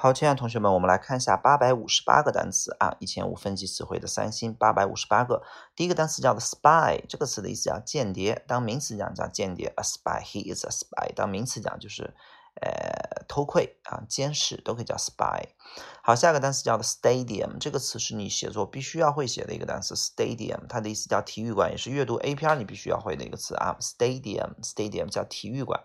好，亲爱的同学们，我们来看一下八百五十八个单词啊，一千五分级词汇的三星，八百五十八个。第一个单词叫做 spy，这个词的意思叫间谍，当名词讲叫间谍，a spy，he is a spy。当名词讲就是呃偷窥啊，监视都可以叫 spy。好，下一个单词叫做 stadium，这个词是你写作必须要会写的一个单词，stadium，它的意思叫体育馆，也是阅读 A P R 你必须要会的一个词啊，stadium，stadium 叫体育馆。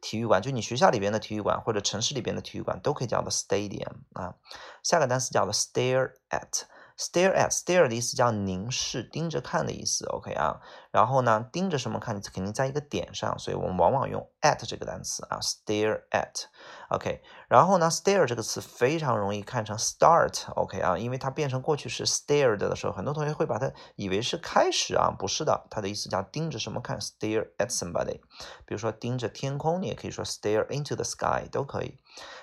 体育馆就你学校里边的体育馆或者城市里边的体育馆都可以叫做 stadium 啊。下个单词叫做 stare at stare at，stare 的意思叫凝视、盯着看的意思，OK 啊。然后呢，盯着什么看？肯定在一个点上，所以我们往往用 at 这个单词啊，stare at，OK。然后呢，stare 这个词非常容易看成 start，OK 啊，因为它变成过去式 stared 的时候，很多同学会把它以为是开始啊，不是的，它的意思叫盯着什么看，stare at somebody。比如说盯着天空，你也可以说 stare into the sky，都可以。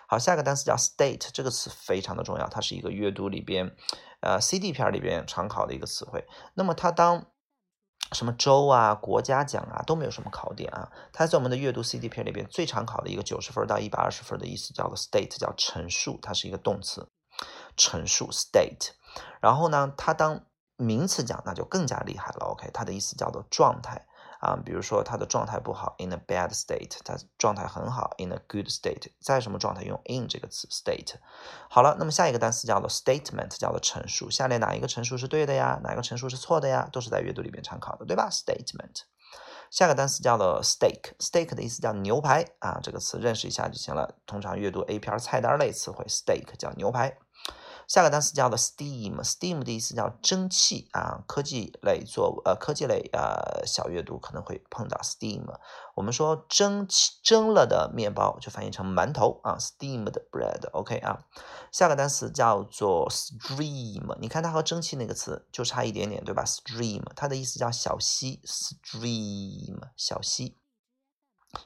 好，下一个单词叫 state，这个词非常的重要，它是一个阅读里边，呃，CD 片里边常考的一个词汇。那么它当什么州啊、国家奖啊都没有什么考点啊，它在我们的阅读 CD 片里边最常考的一个九十分到一百二十分的意思叫做 state，叫陈述，它是一个动词，陈述 state。然后呢，它当名词讲那就更加厉害了，OK，它的意思叫做状态。啊，比如说他的状态不好，in a bad state，他状态很好，in a good state，在什么状态用 in 这个词 state。好了，那么下一个单词叫做 statement，叫做陈述。下列哪一个陈述是对的呀？哪一个陈述是错的呀？都是在阅读里面常考的，对吧？statement。下个单词叫做 steak，steak 的意思叫牛排啊，这个词认识一下就行了。通常阅读 A 片菜单类词汇，steak 叫牛排。下个单词叫做 steam，steam 的意思叫蒸汽啊，科技类做呃科技类呃小阅读可能会碰到 steam。我们说蒸汽蒸了的面包就翻译成馒头啊，steamed bread，OK 啊。下个单词叫做 stream，你看它和蒸汽那个词就差一点点，对吧？stream 它的意思叫小溪，stream 小溪。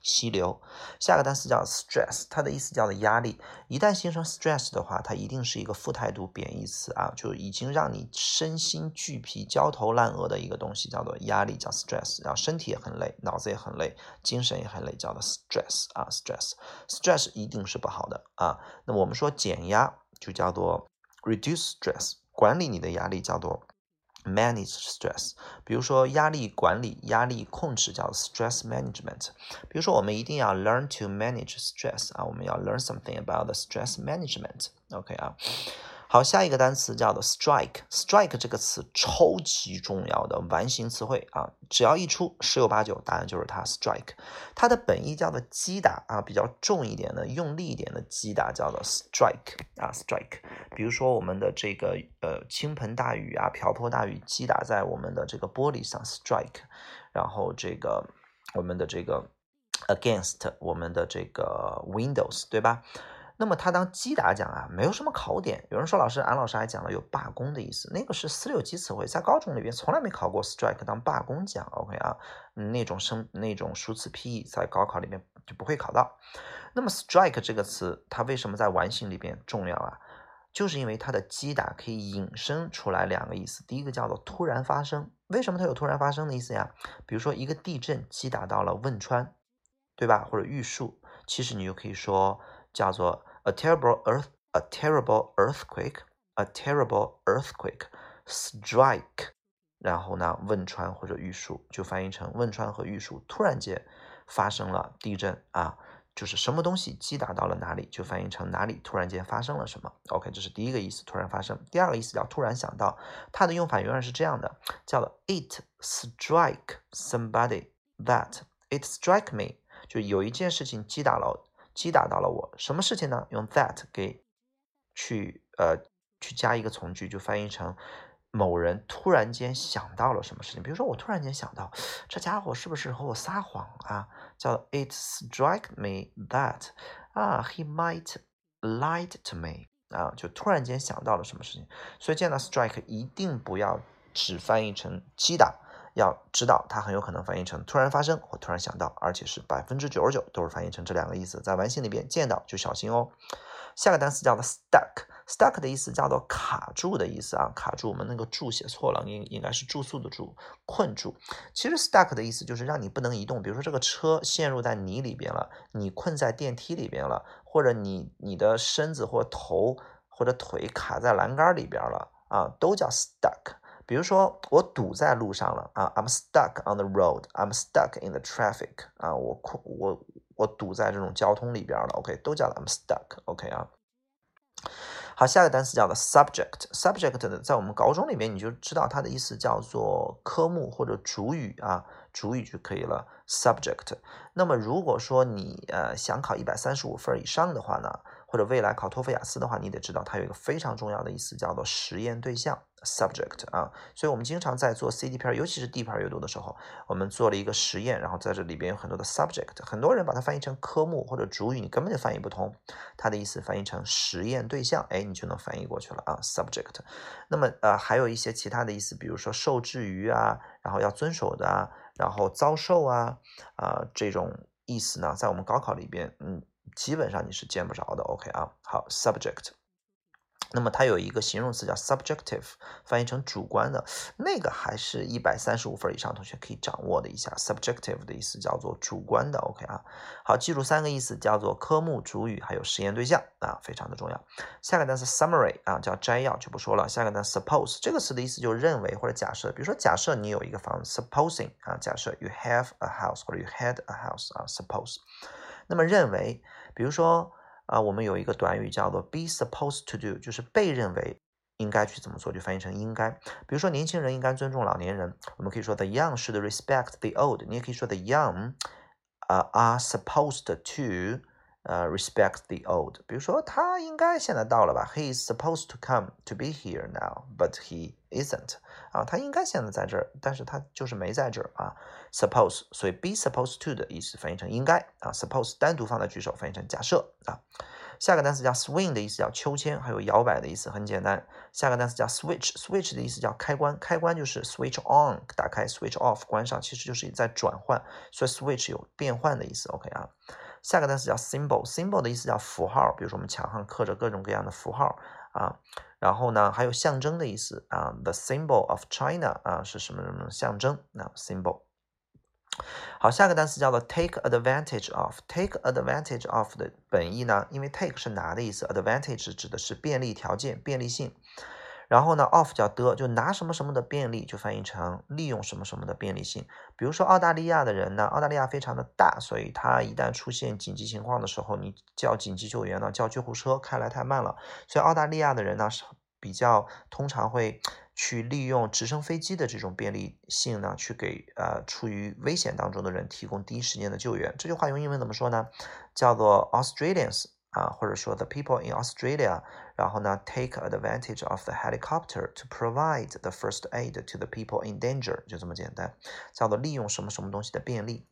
溪流，下个单词叫 stress，它的意思叫做压力。一旦形成 stress 的话，它一定是一个负态度贬义词啊，就已经让你身心俱疲、焦头烂额的一个东西，叫做压力，叫 stress。然后身体也很累，脑子也很累，精神也很累，叫做 stress 啊，stress，stress 一定是不好的啊。那我们说减压就叫做 reduce stress，管理你的压力叫做。manage stress，比如说压力管理、压力控制叫 stress management。比如说我们一定要 learn to manage stress 啊，我们要 learn something about the stress management。OK 啊。 好，下一个单词叫做 strike，strike 这个词超级重要的完形词汇啊，只要一出，十有八九答案就是它 strike。它的本意叫做击打啊，比较重一点的、用力一点的击打叫做 strike 啊，strike。比如说我们的这个呃倾盆大雨啊、瓢泼大雨击打在我们的这个玻璃上 strike，然后这个我们的这个 against 我们的这个 windows，对吧？那么它当击打讲啊，没有什么考点。有人说老师，俺老师还讲了有罢工的意思，那个是四六级词汇，在高中里边从来没考过 strike 当罢工讲。OK 啊，那种生那种熟词 PE 在高考里面就不会考到。那么 strike 这个词，它为什么在完形里边重要啊？就是因为它的击打可以引申出来两个意思，第一个叫做突然发生。为什么它有突然发生的意思呀？比如说一个地震击打到了汶川，对吧？或者玉树，其实你就可以说叫做。A terrible earth, a terrible earthquake, a terrible earthquake strike。然后呢，汶川或者玉树就翻译成汶川和玉树突然间发生了地震啊，就是什么东西击打到了哪里，就翻译成哪里突然间发生了什么。OK，这是第一个意思，突然发生。第二个意思叫突然想到，它的用法永远是这样的，叫做 it strike somebody that it strike me，就有一件事情击打了。击打到了我，什么事情呢？用 that 给去呃去加一个从句，就翻译成某人突然间想到了什么事情。比如说，我突然间想到，这家伙是不是和我撒谎啊？叫 It strike me that 啊，he might lied to me 啊，就突然间想到了什么事情。所以见到 strike 一定不要只翻译成击打。要知道，它很有可能翻译成突然发生或突然想到，而且是百分之九十九都是翻译成这两个意思。在完形里边见到就小心哦。下个单词叫做 stuck。stuck 的意思叫做卡住的意思啊，卡住。我们那个住写错了，应应该是住宿的住，困住。其实 stuck 的意思就是让你不能移动。比如说这个车陷入在泥里边了，你困在电梯里边了，或者你你的身子或头或者腿卡在栏杆里边了啊，都叫 stuck。比如说我堵在路上了啊，I'm stuck on the road，I'm stuck in the traffic 啊，我我我堵在这种交通里边了，OK，都叫 I'm stuck，OK 啊。好，下一个单词叫做 subject，subject 呢在我们高中里面你就知道它的意思叫做科目或者主语啊，主语就可以了，subject。那么如果说你呃想考一百三十五分以上的话呢？或者未来考托福雅思的话，你得知道它有一个非常重要的意思，叫做实验对象 （subject） 啊。所以，我们经常在做 CD 片，尤其是 D 片阅读的时候，我们做了一个实验，然后在这里边有很多的 subject。很多人把它翻译成科目或者主语，你根本就翻译不通。它的意思翻译成实验对象，哎，你就能翻译过去了啊，subject。那么，呃，还有一些其他的意思，比如说受制于啊，然后要遵守的啊，然后遭受啊，啊，这种意思呢，在我们高考里边，嗯。基本上你是见不着的，OK 啊，好，subject，那么它有一个形容词叫 subjective，翻译成主观的，那个还是一百三十五分以上同学可以掌握的一下，subjective 的意思叫做主观的，OK 啊，好，记住三个意思，叫做科目、主语还有实验对象啊，非常的重要。下个单词 summary 啊，叫摘要就不说了。下个单词 suppose 这个词的意思就是认为或者假设，比如说假设你有一个房子，supposing 啊，假设 you have a house 或者 you had a house 啊，suppose，那么认为。比如说啊，我们有一个短语叫做 be supposed to do，就是被认为应该去怎么做，就翻译成应该。比如说年轻人应该尊重老年人，我们可以说 the young should respect the old。你也可以说 the young 啊 are supposed to 呃 respect the old。比如说他应该现在到了吧，he is supposed to come to be here now，but he isn't。啊，他应该现在在这儿，但是他就是没在这儿啊。Suppose，所以 be supposed to 的意思翻译成应该啊。Suppose 单独放在句首翻译成假设啊。下个单词叫 swing 的意思叫秋千，还有摇摆的意思，很简单。下个单词叫 switch，switch 的意思叫开关，开关就是 switch on 打开，switch off 关上，其实就是在转换，所以 switch 有变换的意思。OK 啊。下个单词叫 symbol，symbol 的意思叫符号，比如说我们墙上刻着各种各样的符号啊。然后呢，还有象征的意思啊，the symbol of China 啊是什么什么象征？那 symbol。好，下个单词叫做 take advantage of。take advantage of 的本意呢，因为 take 是拿的意思，advantage 指的是便利条件、便利性。然后呢，off 叫的，就拿什么什么的便利，就翻译成利用什么什么的便利性。比如说澳大利亚的人呢，澳大利亚非常的大，所以它一旦出现紧急情况的时候，你叫紧急救援呢，叫救护车开来太慢了，所以澳大利亚的人呢是比较通常会去利用直升飞机的这种便利性呢，去给呃处于危险当中的人提供第一时间的救援。这句话用英文怎么说呢？叫做 Australians。啊，或者说 the people in Australia，然后呢 take advantage of the helicopter to provide the first aid to the people in danger，就这么简单，叫做利用什么什么东西的便利。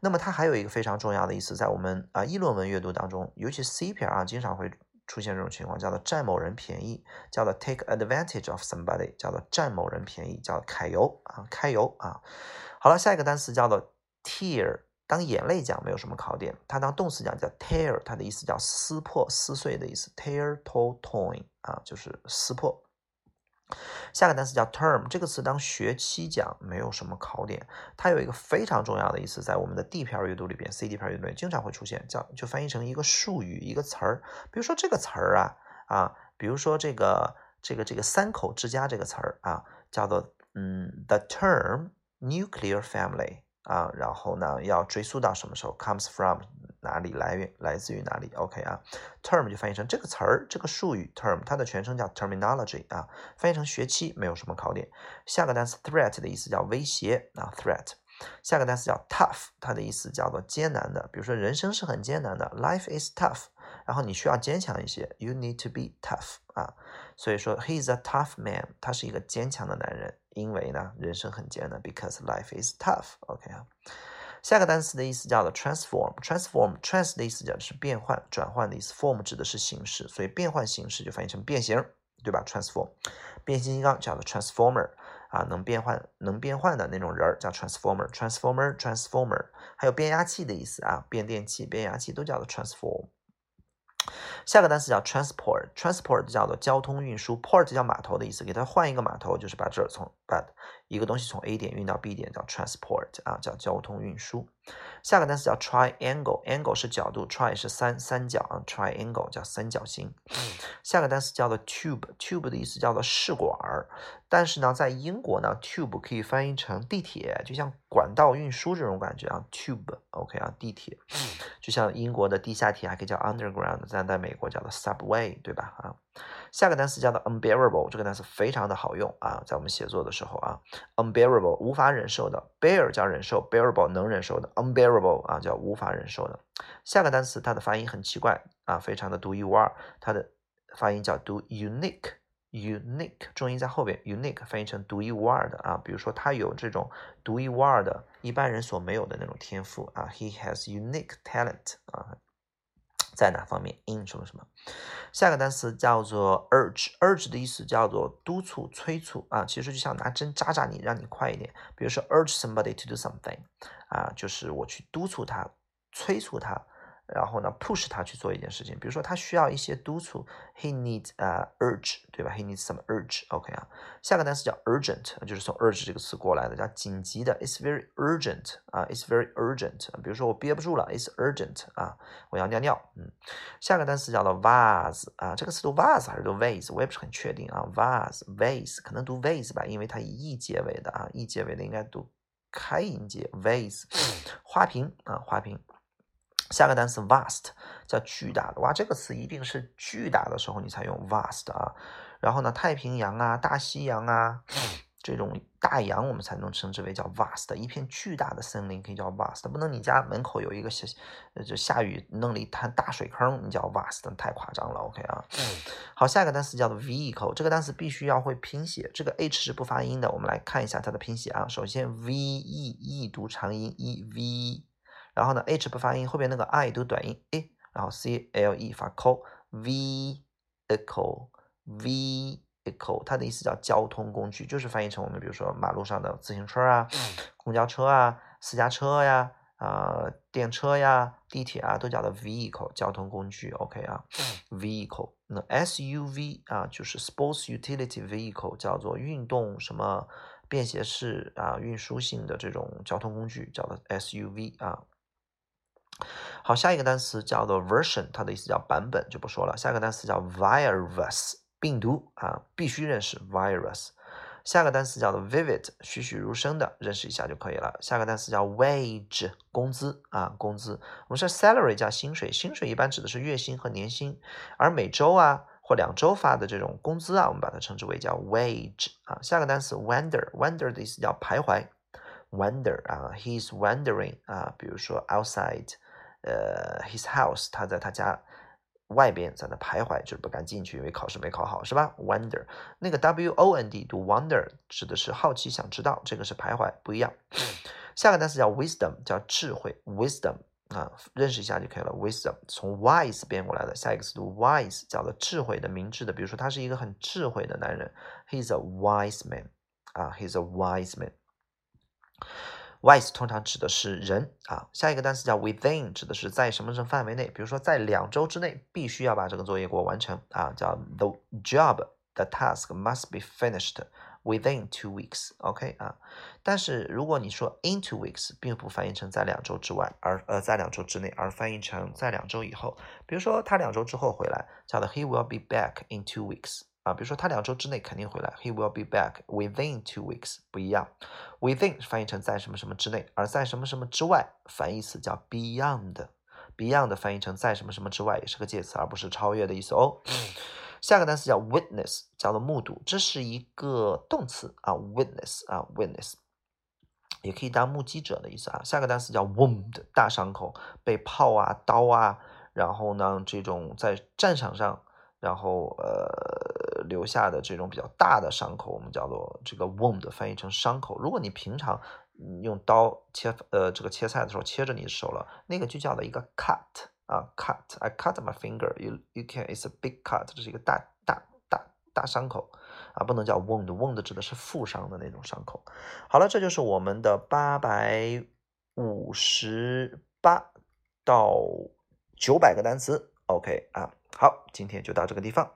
那么它还有一个非常重要的意思，在我们啊议论文阅读当中，尤其 C 篇啊，经常会出现这种情况，叫做占某人便宜，叫做 take advantage of somebody，叫做占某人便宜，叫揩油啊，揩油啊。好了，下一个单词叫做 tear。当眼泪讲没有什么考点，它当动词讲叫 tear，它的意思叫撕破、撕碎的意思，tear to torn 啊，就是撕破。下个单词叫 term，这个词当学期讲没有什么考点，它有一个非常重要的意思，在我们的 D 篇阅读里边、C D 篇阅读里经常会出现，叫就翻译成一个术语、一个词儿。比如说这个词儿啊啊，比如说这个这个这个三口之家这个词儿啊，叫做嗯，the term nuclear family。啊，然后呢，要追溯到什么时候？comes from 哪里来源？来自于哪里？OK 啊，term 就翻译成这个词儿，这个术语 term，它的全称叫 terminology 啊，翻译成学期没有什么考点。下个单词 threat 的意思叫威胁啊，threat。下个单词叫 tough，它的意思叫做艰难的，比如说人生是很艰难的，life is tough，然后你需要坚强一些，you need to be tough 啊。所以说，he is a tough man，他是一个坚强的男人。因为呢，人生很艰难，because life is tough。OK 啊，下个单词的意思叫做 transform，transform，trans 的意思讲的是变换、转换的意思，form 指的是形式，所以变换形式就翻译成变形，对吧？transform，变形金刚叫做 transformer 啊，能变换、能变换的那种人儿叫 transformer，transformer，transformer，还有变压器的意思啊，变电器、变压器都叫做 transform。下个单词叫 transport，transport 叫做交通运输，port 叫码头的意思，给它换一个码头，就是把这儿从把一个东西从 A 点运到 B 点，叫 transport 啊，叫交通运输。下个单词叫 triangle，angle 是角度，tri 是三三角啊，triangle 叫三角形。下个单词叫做 tube，tube 的意思叫做试管儿，但是呢，在英国呢，tube 可以翻译成地铁，就像管道运输这种感觉啊，tube，OK 啊，地铁，就像英国的地下铁还可以叫 underground，但在美国叫做 subway，对吧？啊。下个单词叫做 unbearable，这个单词非常的好用啊，在我们写作的时候啊，unbearable 无法忍受的，bear 叫忍受，bearable 能忍受的，unbearable 啊叫无法忍受的。下个单词它的发音很奇怪啊，非常的独一无二，它的发音叫读 unique unique，重音在后边，unique 翻译成独一无二的啊，比如说他有这种独一无二的一般人所没有的那种天赋啊，he has unique talent 啊。在哪方面？in 什么什么？下个单词叫做 urge，urge 的意思叫做督促、催促啊，其实就像拿针扎扎你，让你快一点。比如说 urge somebody to do something，啊，就是我去督促他、催促他。然后呢，push 他去做一件事情，比如说他需要一些督促，he needs 啊 urge，对吧？he needs some urge，OK 啊。下个单词叫 urgent，就是从 urge 这个词过来的，叫紧急的，it's very urgent 啊，it's very urgent。比如说我憋不住了，it's urgent 啊，我要尿尿。嗯，下个单词叫做 vase 啊，这个词读 vase 还是读 vase，我也不是很确定啊，vase，vase 可能读 vase 吧，因为它以 e 结尾的啊，e 结尾的应该读开音节，vase，花瓶啊，花瓶。下个单词 vast 叫巨大的，哇，这个词一定是巨大的时候你才用 vast 啊。然后呢，太平洋啊、大西洋啊这种大洋，我们才能称之为叫 vast。一片巨大的森林可以叫 vast，不能你家门口有一个下就下雨弄了一滩大水坑，你叫 vast，太夸张了。OK 啊，好，下一个单词叫做 vehicle，这个单词必须要会拼写，这个 h 是不发音的，我们来看一下它的拼写啊。首先 v e e 读长音 e v。然后呢，h 不发音，后边那个 i 读短音 a，然后 c l e 发 co，vehicle，vehicle，它的意思叫交通工具，就是翻译成我们比如说马路上的自行车啊、公交车啊、私家车呀、啊电车呀、地铁啊，都叫做 vehicle，交通工具。OK 啊，vehicle，那 SUV 啊就是 sports utility vehicle，叫做运动什么便携式啊运输性的这种交通工具，叫做 SUV 啊。好，下一个单词叫做 version，它的意思叫版本，就不说了。下个单词叫 virus，病毒啊，必须认识 virus。下个单词叫做 vivid，栩栩如生的，认识一下就可以了。下个单词叫 wage，工资啊，工资。我们说 salary 叫薪水，薪水一般指的是月薪和年薪，而每周啊或两周发的这种工资啊，我们把它称之为叫 wage 啊。下个单词 wander，wander 的意思叫徘徊，wander 啊，he's wandering 啊，比如说 outside。呃，his house，他在他家外边在那徘徊，就是不敢进去，因为考试没考好，是吧？Wonder，那个 W O N D 读 wonder，指的是好奇想知道，这个是徘徊，不一样。下个单词叫 wisdom，叫智慧，wisdom 啊，认识一下就可以了。wisdom 从 wise 变过来的，下一个词读 wise，叫做智慧的、明智的。比如说，他是一个很智慧的男人，he's a wise man，啊，he's a wise man。Wise 通常指的是人啊，下一个单词叫 within，指的是在什么什么范围内，比如说在两周之内必须要把这个作业给我完成啊，叫 the job，the task must be finished within two weeks，OK 啊，但是如果你说 in two weeks，并不翻译成在两周之外，而呃在两周之内，而翻译成在两周以后，比如说他两周之后回来，叫的 he will be back in two weeks。啊，比如说他两周之内肯定回来，He will be back within two weeks，不一样，within 翻译成在什么什么之内，而在什么什么之外，反义词叫 beyond，beyond 翻译成在什么什么之外，也是个介词，而不是超越的意思哦。下个单词叫 witness，叫做目睹，这是一个动词啊，witness 啊，witness 也可以当目击者的意思啊。下个单词叫 wound，大伤口，被炮啊、刀啊，然后呢，这种在战场上。然后呃留下的这种比较大的伤口，我们叫做这个 wound，翻译成伤口。如果你平常用刀切呃这个切菜的时候切着你的手了，那个就叫做一个 cut 啊 cut。I cut my finger. You you can. It's a big cut. 这是一个大大大大伤口啊，不能叫 wound。wound 指的是负伤的那种伤口。好了，这就是我们的八百五十八到九百个单词。OK 啊。好，今天就到这个地方。